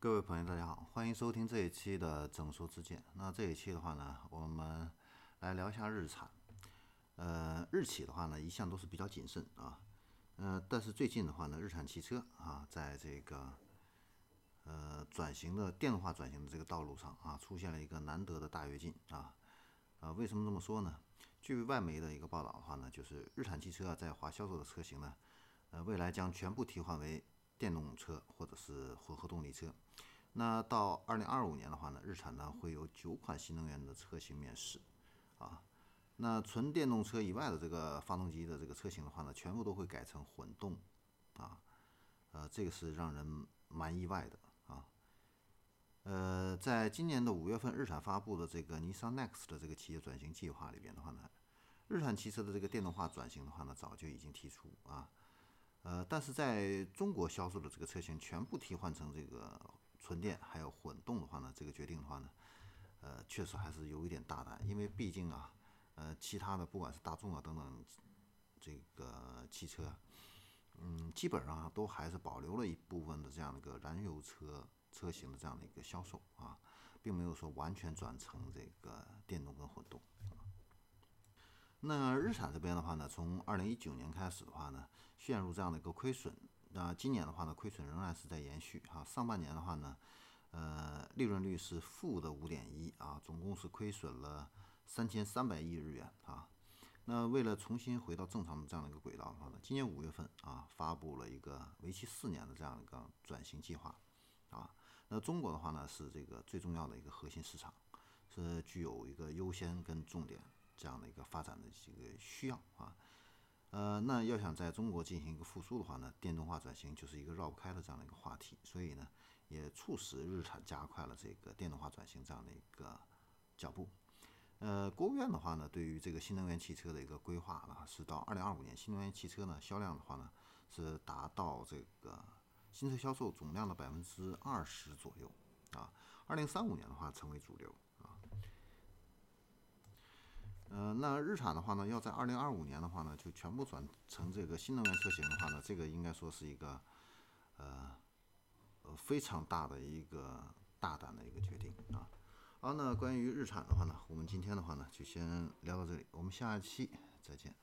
各位朋友，大家好，欢迎收听这一期的整说之见。那这一期的话呢，我们来聊一下日产。呃，日企的话呢，一向都是比较谨慎啊。呃，但是最近的话呢，日产汽车啊，在这个呃转型的电动化转型的这个道路上啊，出现了一个难得的大跃进啊。啊，为什么这么说呢？据外媒的一个报道的话呢，就是日产汽车，在华销售的车型呢，呃，未来将全部替换为电动车或者是混合动力车。那到二零二五年的话呢，日产呢会有九款新能源的车型面世，啊，那纯电动车以外的这个发动机的这个车型的话呢，全部都会改成混动，啊，呃，这个是让人蛮意外的啊。呃，在今年的五月份，日产发布的这个尼桑 NEX 的这个企业转型计划里边的话呢，日产汽车的这个电动化转型的话呢，早就已经提出啊，呃，但是在中国销售的这个车型全部替换成这个。纯电还有混动的话呢，这个决定的话呢，呃，确实还是有一点大胆，因为毕竟啊，呃，其他的不管是大众啊等等这个汽车，嗯，基本上都还是保留了一部分的这样的一个燃油车车型的这样的一个销售啊，并没有说完全转成这个电动跟混动。那日产这边的话呢，从二零一九年开始的话呢，陷入这样的一个亏损。那今年的话呢，亏损仍然是在延续哈。上半年的话呢，呃，利润率是负的五点一啊，总共是亏损了三千三百亿日元啊。那为了重新回到正常的这样的一个轨道的话呢，今年五月份啊，发布了一个为期四年的这样一个转型计划啊。那中国的话呢，是这个最重要的一个核心市场，是具有一个优先跟重点这样的一个发展的这个需要啊。呃，那要想在中国进行一个复苏的话呢，电动化转型就是一个绕不开的这样的一个话题，所以呢，也促使日产加快了这个电动化转型这样的一个脚步。呃，国务院的话呢，对于这个新能源汽车的一个规划呢，是到二零二五年新能源汽车呢销量的话呢，是达到这个新车销售总量的百分之二十左右啊，二零三五年的话成为主流啊。那日产的话呢，要在二零二五年的话呢，就全部转成这个新能源车型的话呢，这个应该说是一个呃呃非常大的一个大胆的一个决定啊。好，那关于日产的话呢，我们今天的话呢，就先聊到这里，我们下一期再见。